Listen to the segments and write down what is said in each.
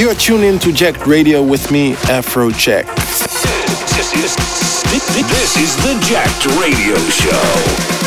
You are tuned in to Jacked Radio with me, Afrojack. This is the Jacked Radio Show.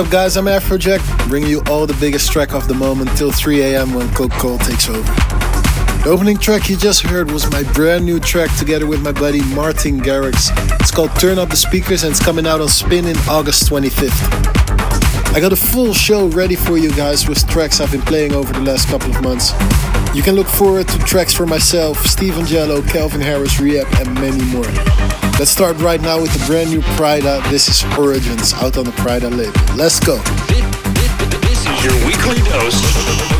Up, guys? I'm Afrojack, bringing you all the biggest track of the moment till 3 a.m. when Coke Cole takes over. The opening track you just heard was my brand new track together with my buddy Martin Garrix. It's called Turn Up the Speakers and it's coming out on Spinnin' August 25th. I got a full show ready for you guys with tracks I've been playing over the last couple of months. You can look forward to tracks for myself, Steve Angello, Calvin Harris, R3hab, and many more. Let's start right now with the brand new Pryda. This is Origins out on the Pryda label. Let's go. This is your weekly dose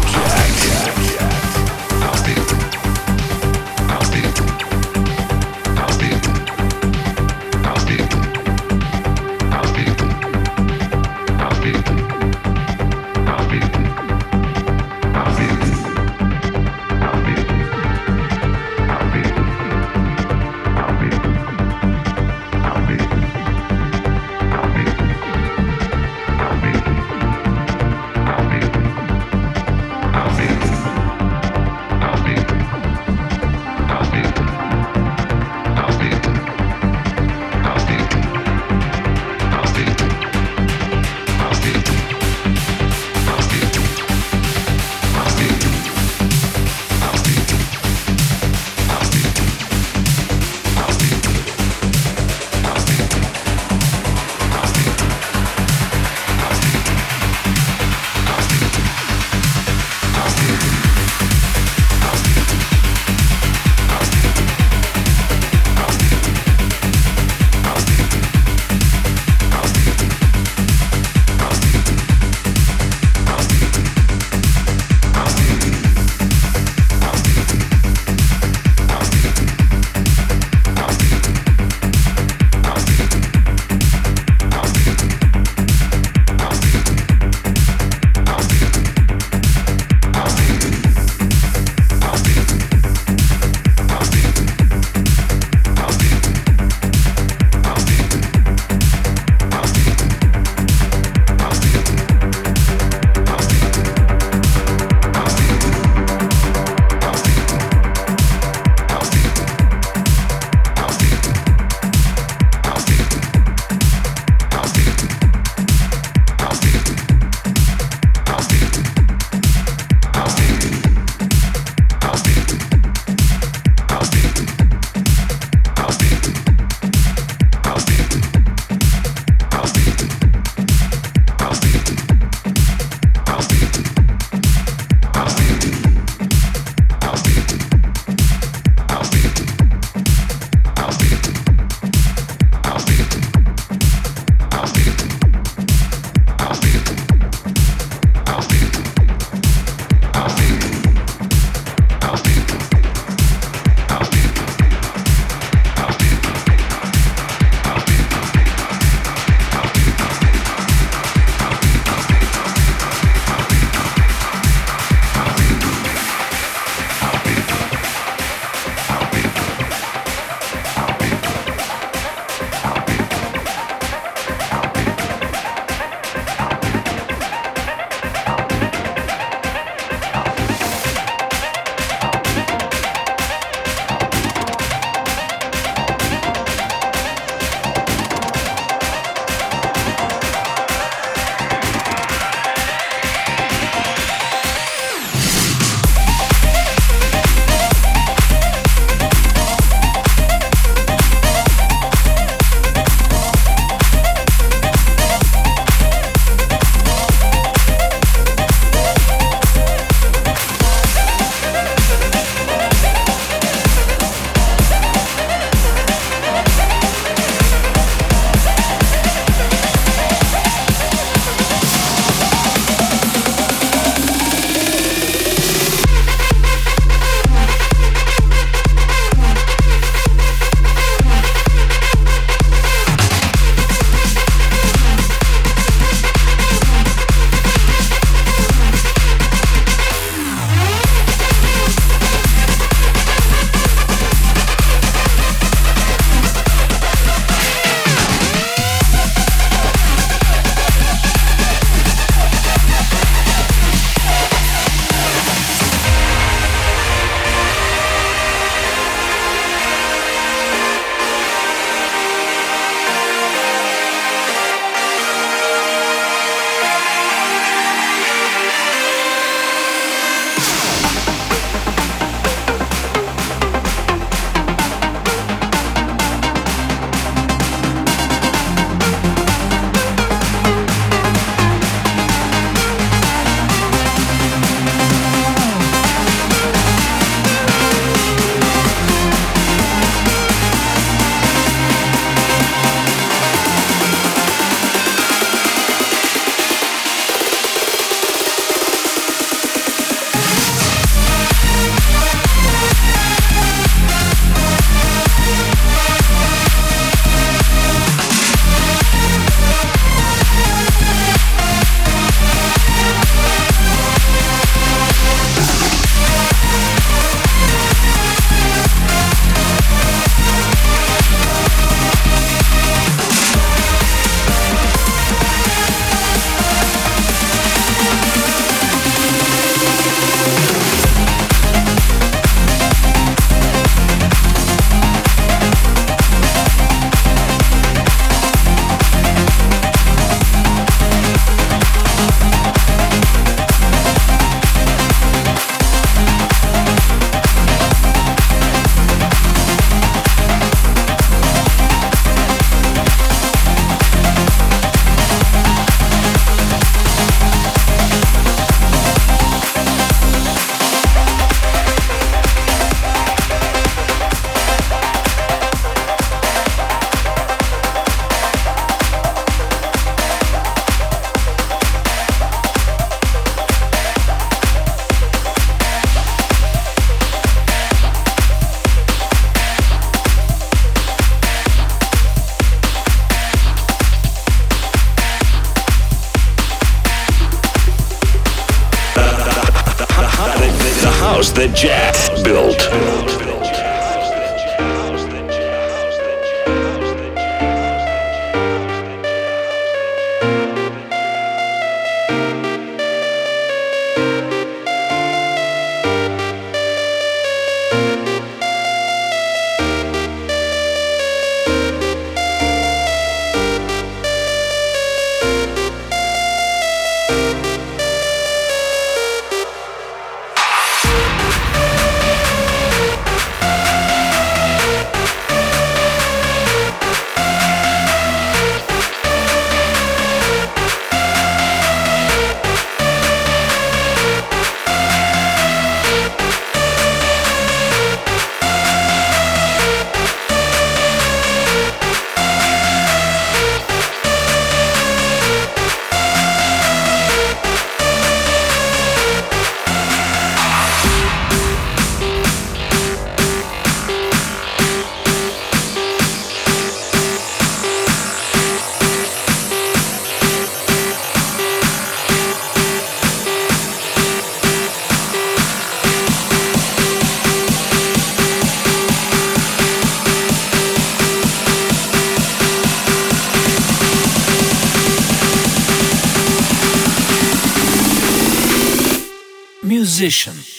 musician.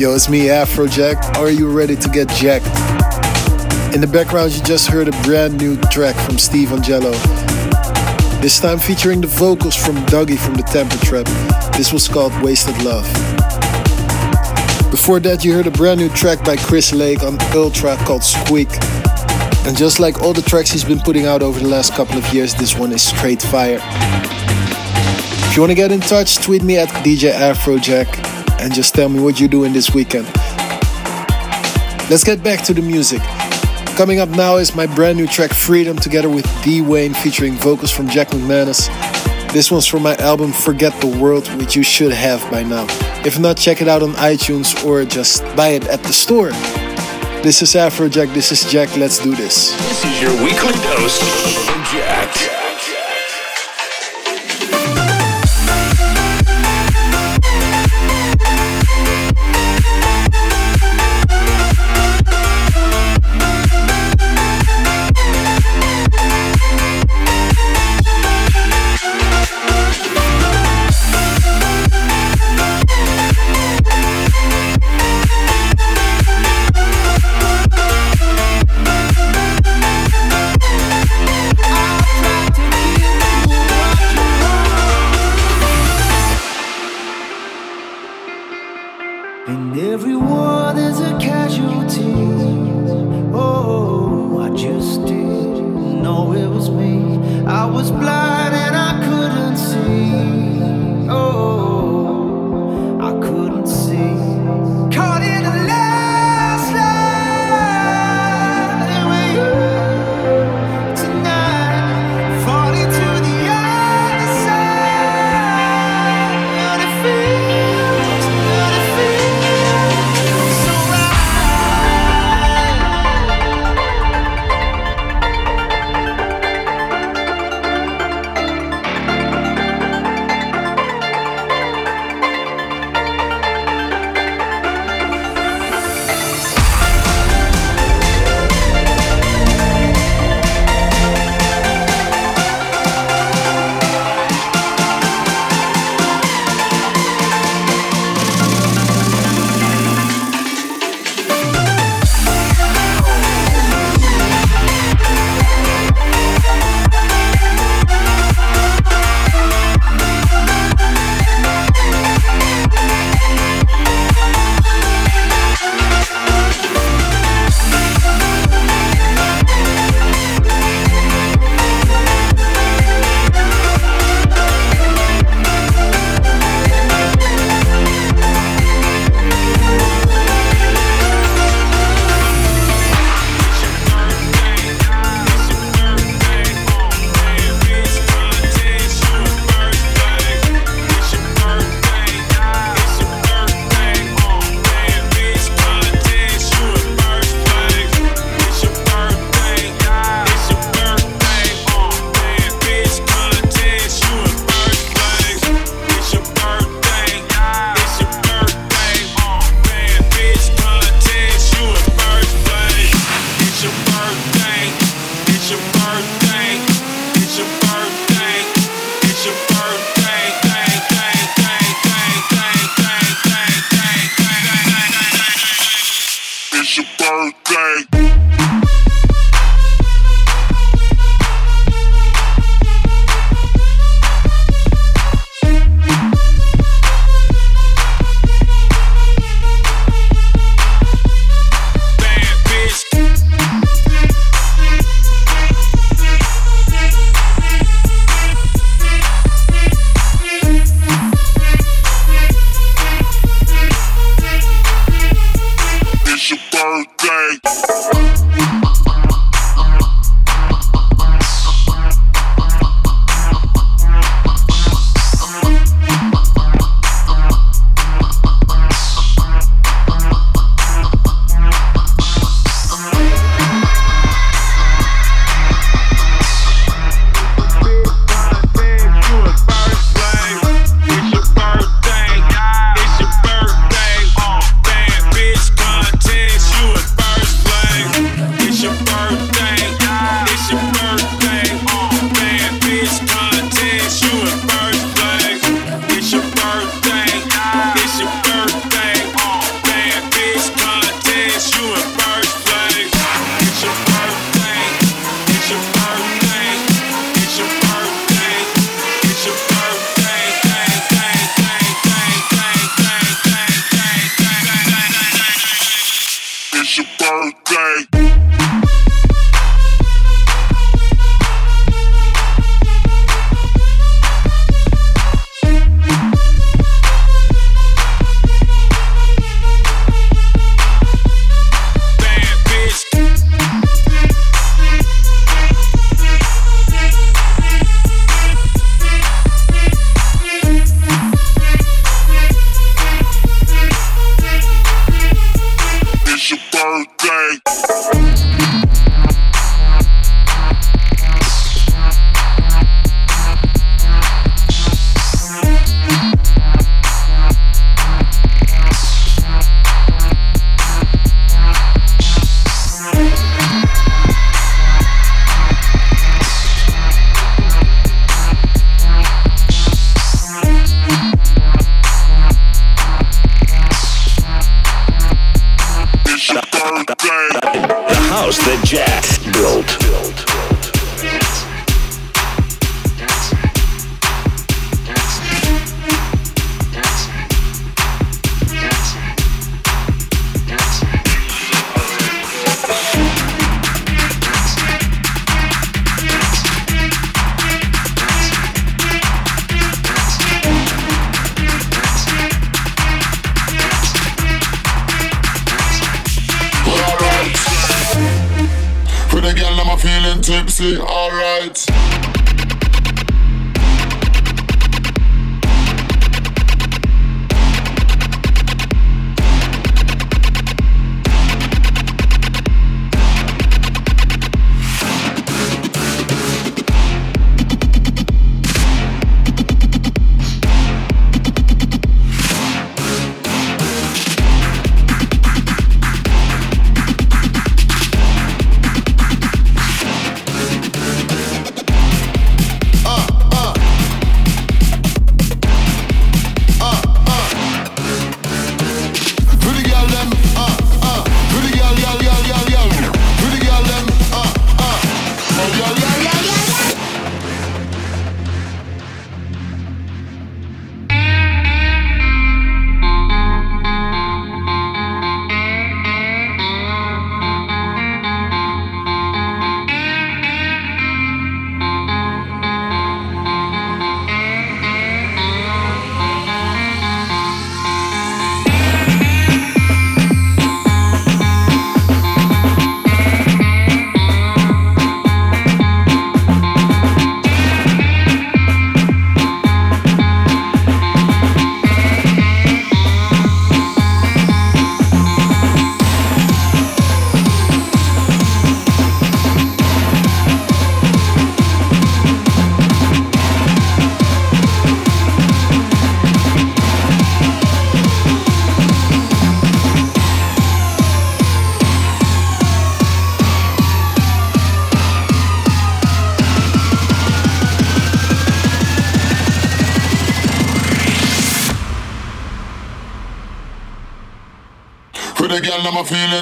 Yo, it's me, Afrojack. Are you ready to get jacked? In the background, you just heard a brand new track from Steve Angello. This time featuring the vocals from Dougy from the Temper Trap. This was called Wasted Love. Before that, you heard a brand new track by Chris Lake on Ultra called Squeak. And just like all the tracks he's been putting out over the last couple of years, this one is straight fire. If you want to get in touch, tweet me at DJ Afrojack and just tell me what you're doing this weekend. Let's get back to the music. Coming up now is my brand new track Freedom together with D-wayne featuring vocals from Jack McManus. This one's from my album Forget the World, which you should have by now. If not, check it out on iTunes or just buy it at the store. This is Afrojack, this is Jack, let's do this. This is your weekly dose of Jack. It's your birthday.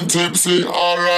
Tipsy, alright.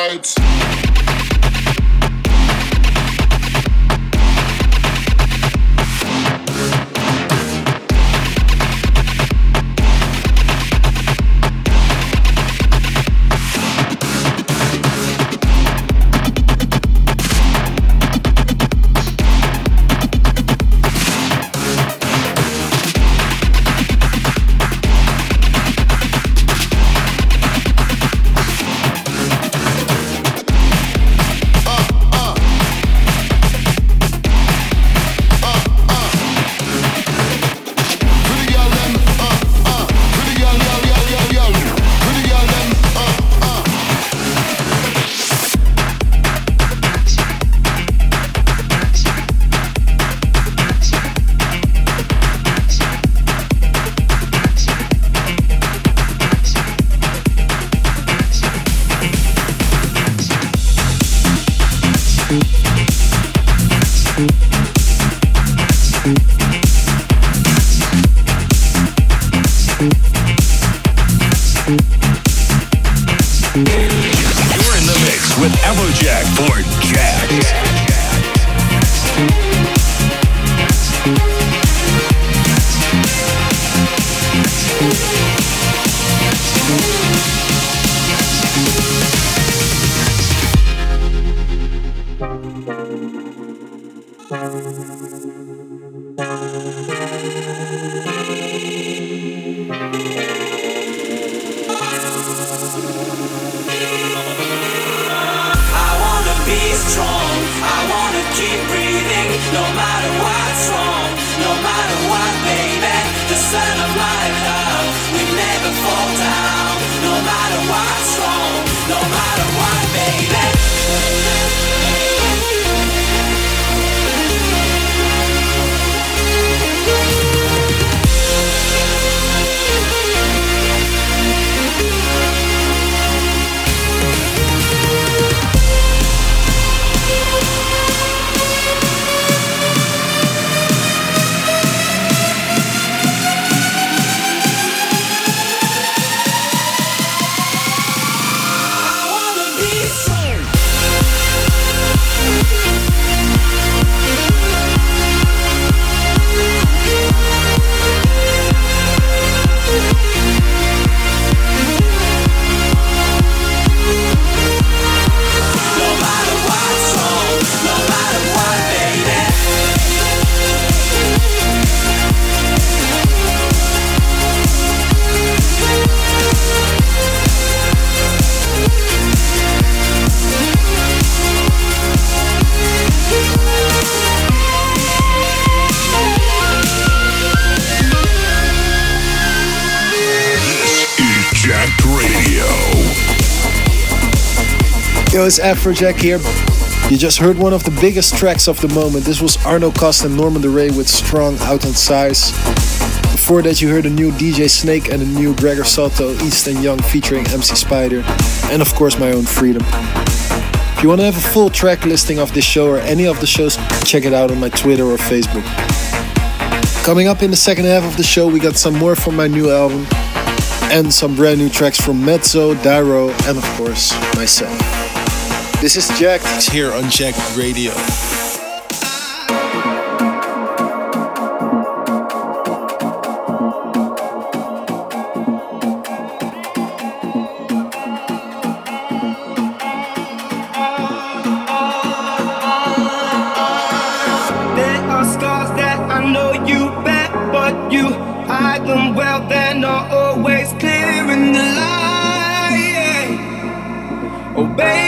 It's Afrojack here. You just heard one of the biggest tracks of the moment. This was Arno Cost and Norman Doray with Strong Out on Size. Before that, you heard a new DJ Snake and a new Gregor Salto, East and Young featuring MC Spider, and of course my own Freedom. If you want to have a full track listing of this show or any of the shows, check it out on my Twitter or Facebook. Coming up in the second half of the show, we got some more from my new album and some brand new tracks from Mezzo, Dyro, and of course myself. This is Jack. It's here on Jacked Radio. There are scars that I know you bear, but you hide them well. They're not always clear in the light. Oh, baby,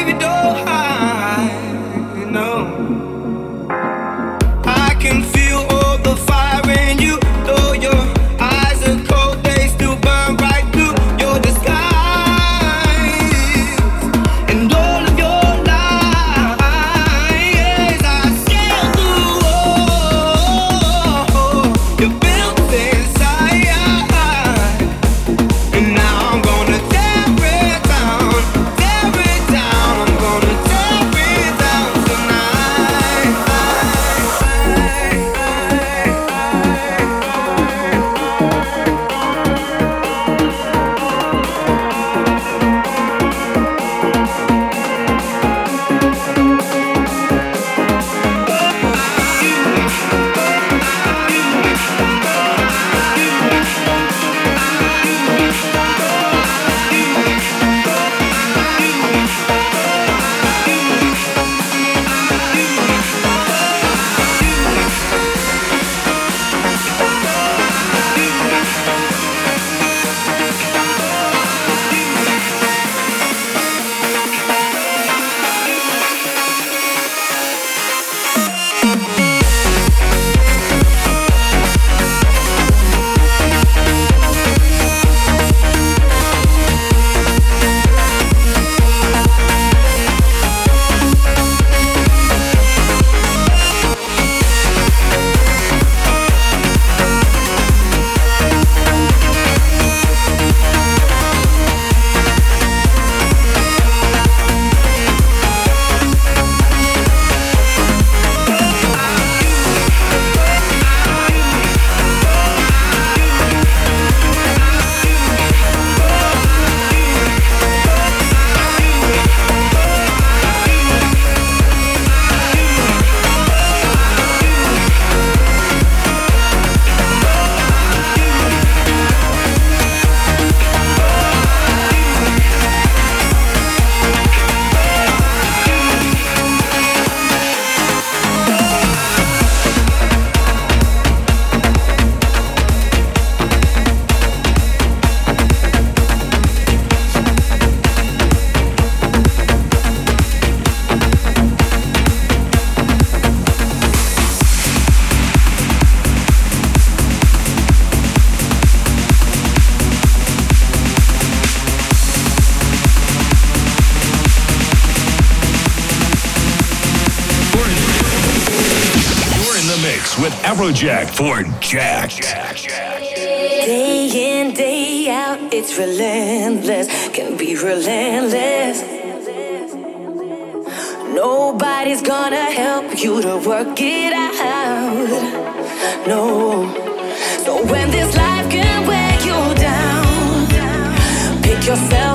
project for Jack. Day in, day out, it's relentless, can be relentless. Nobody's gonna help you to work it out. No. So when this life can wear you down, pick yourself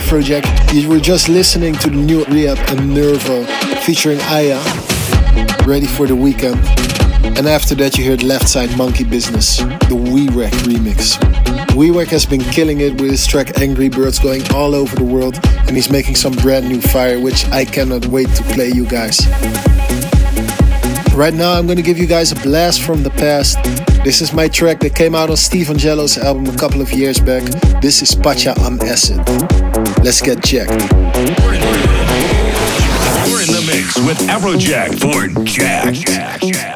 Afrojack. You were just listening to the new R3hab and Nervo featuring Aya. Ready for the weekend. And after that, you heard Left Side Monkey Business, the Wiwek remix. Wiwek has been killing it with his track Angry Birds going all over the world, and he's making some brand new fire, which I cannot wait to play you guys. Right now, I'm gonna give you guys a blast from the past. This is my track that came out on Steve Angello's album a couple of years back. This is Pacha on Acid. Let's get checked. We're in the mix with Afrojack for Jack. Jack, Jack,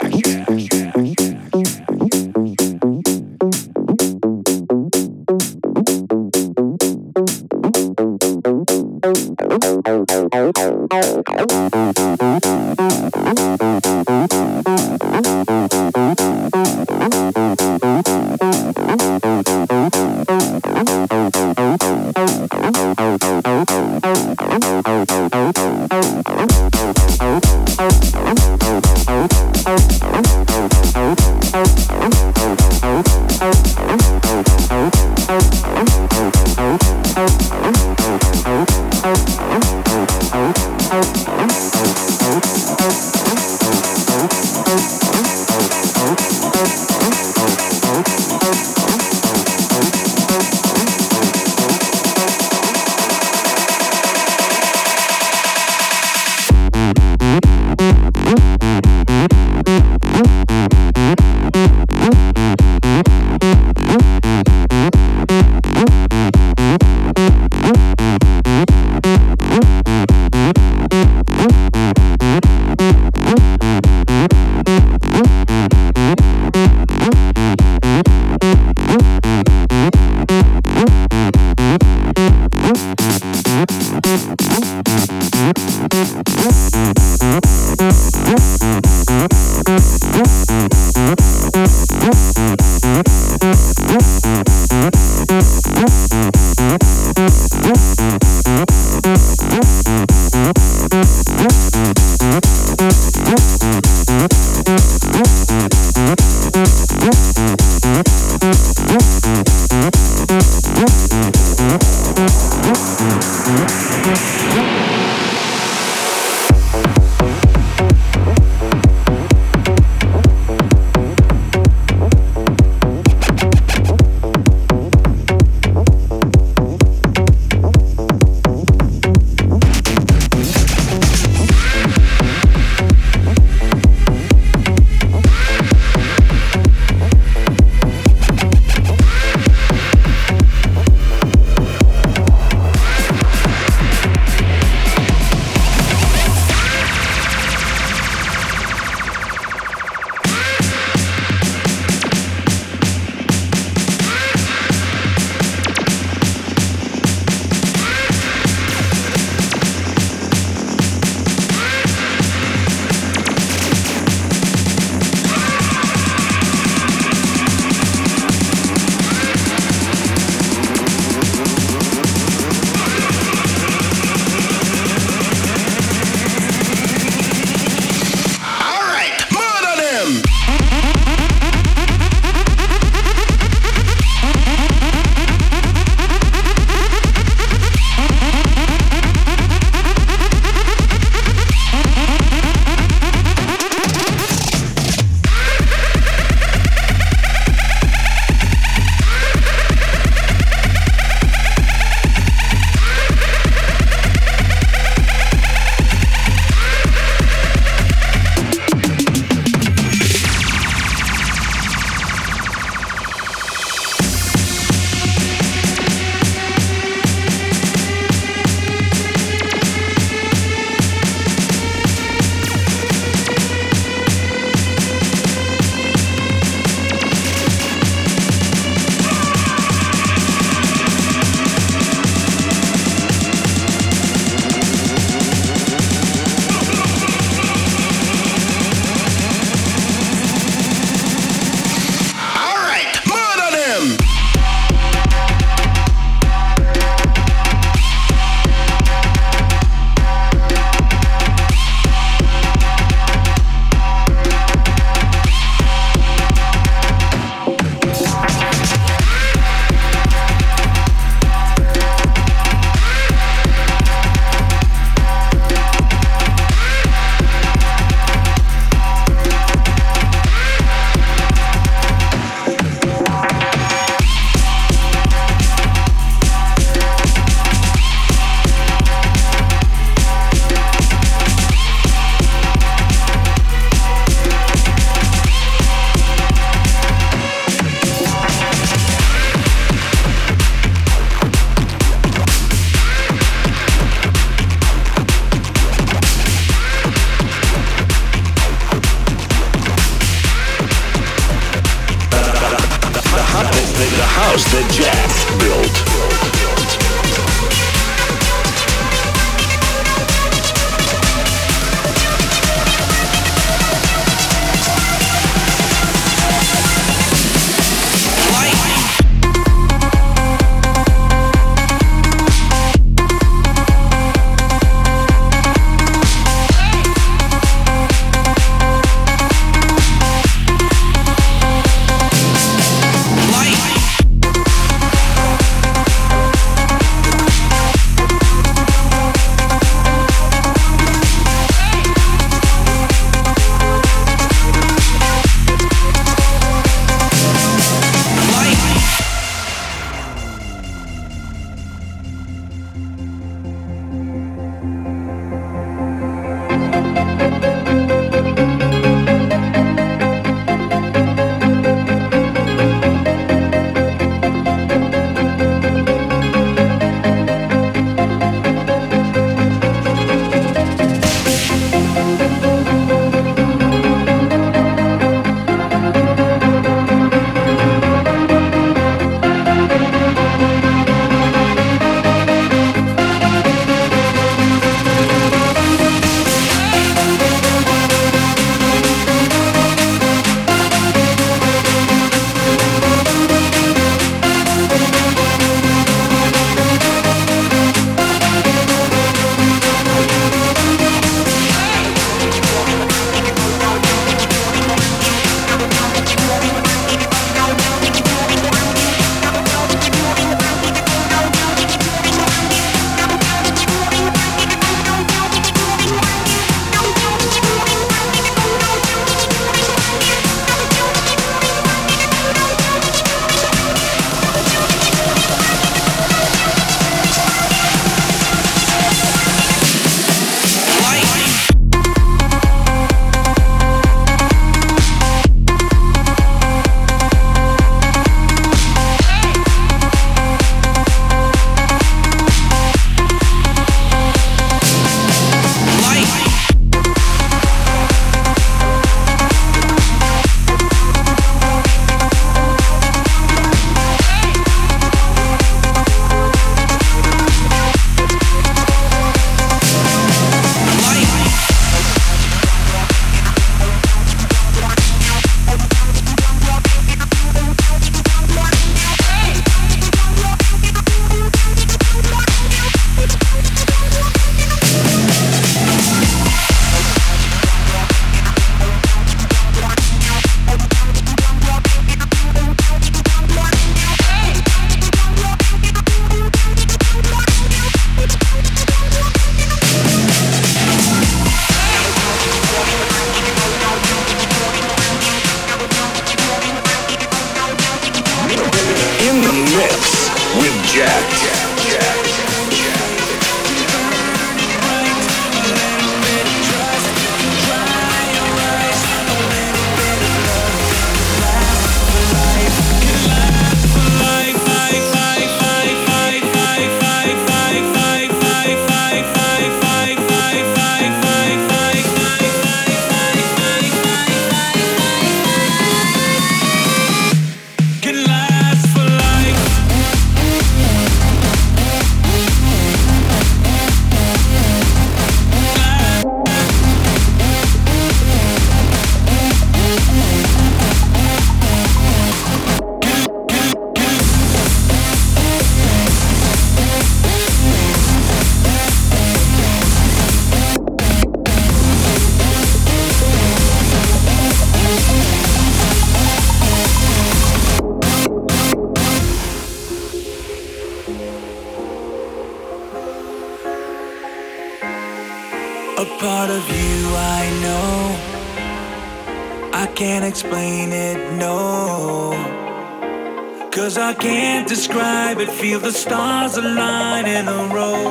the stars align in a row.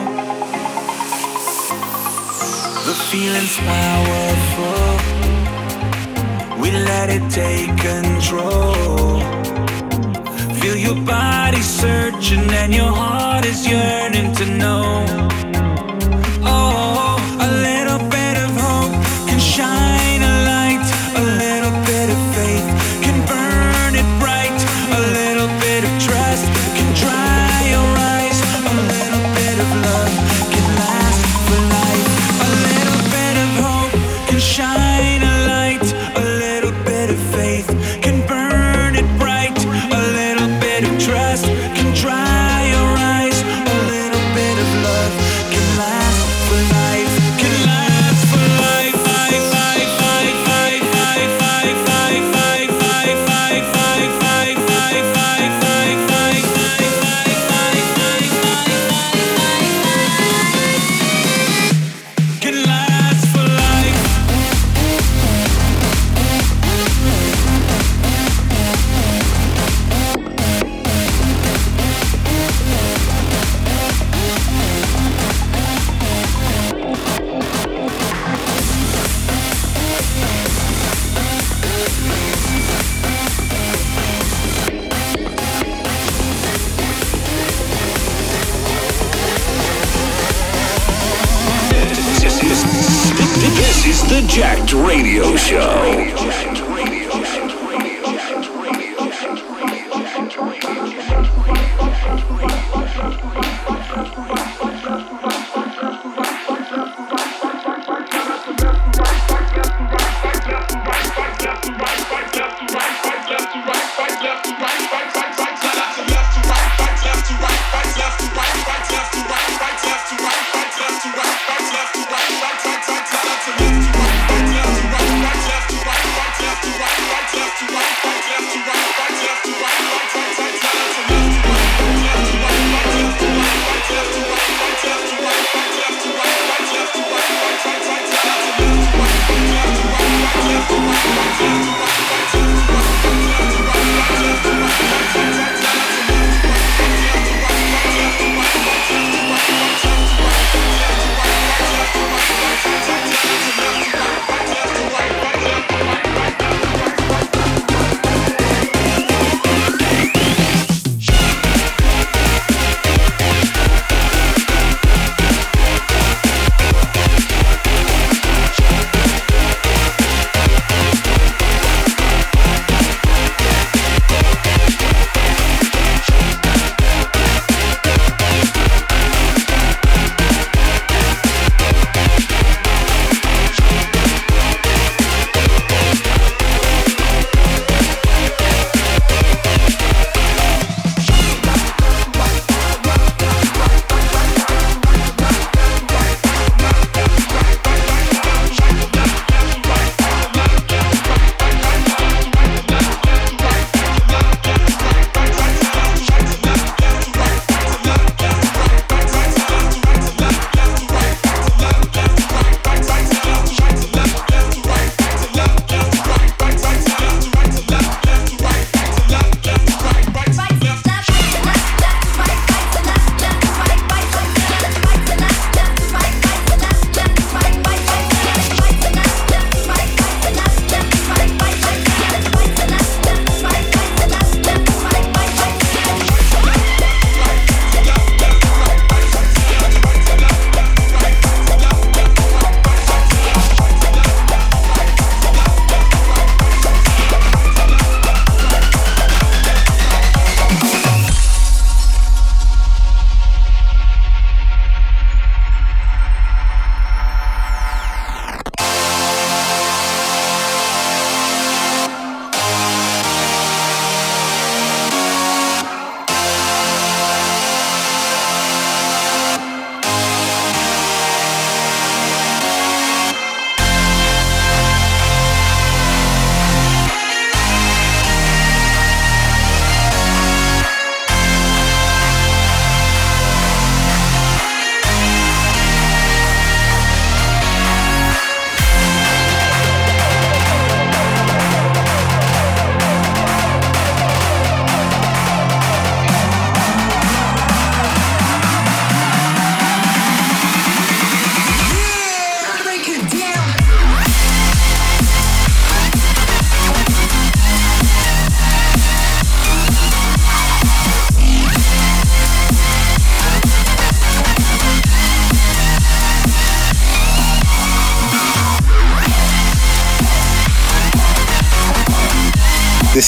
The feeling's powerful. We let it take control. Feel your body searching and your heart is yearning to know.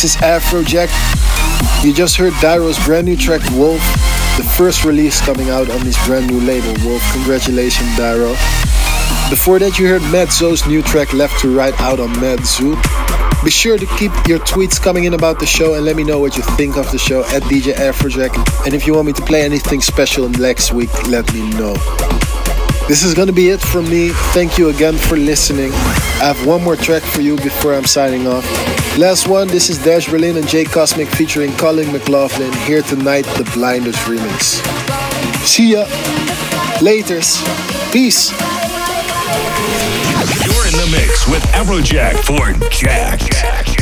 This is Afrojack. You just heard Dyro's brand new track Wolf, the first release coming out on his brand new label WOLV. Congratulations, Dyro. Before that, you heard Medzo's new track Left to Right out on Medzu. Be sure to keep your tweets coming in about the show and let me know what you think of the show at DJ Afrojack. And if you want me to play anything special next week, let me know. This is gonna be it from me. Thank you again for listening. I have one more track for you before I'm signing off. Last one, this is Dash Berlin and Jay Cosmic featuring Collin McLoughlin. Here tonight, the Blinders remix. See ya. Laters. Peace. You're in the mix with Afrojack for Jack. Jack,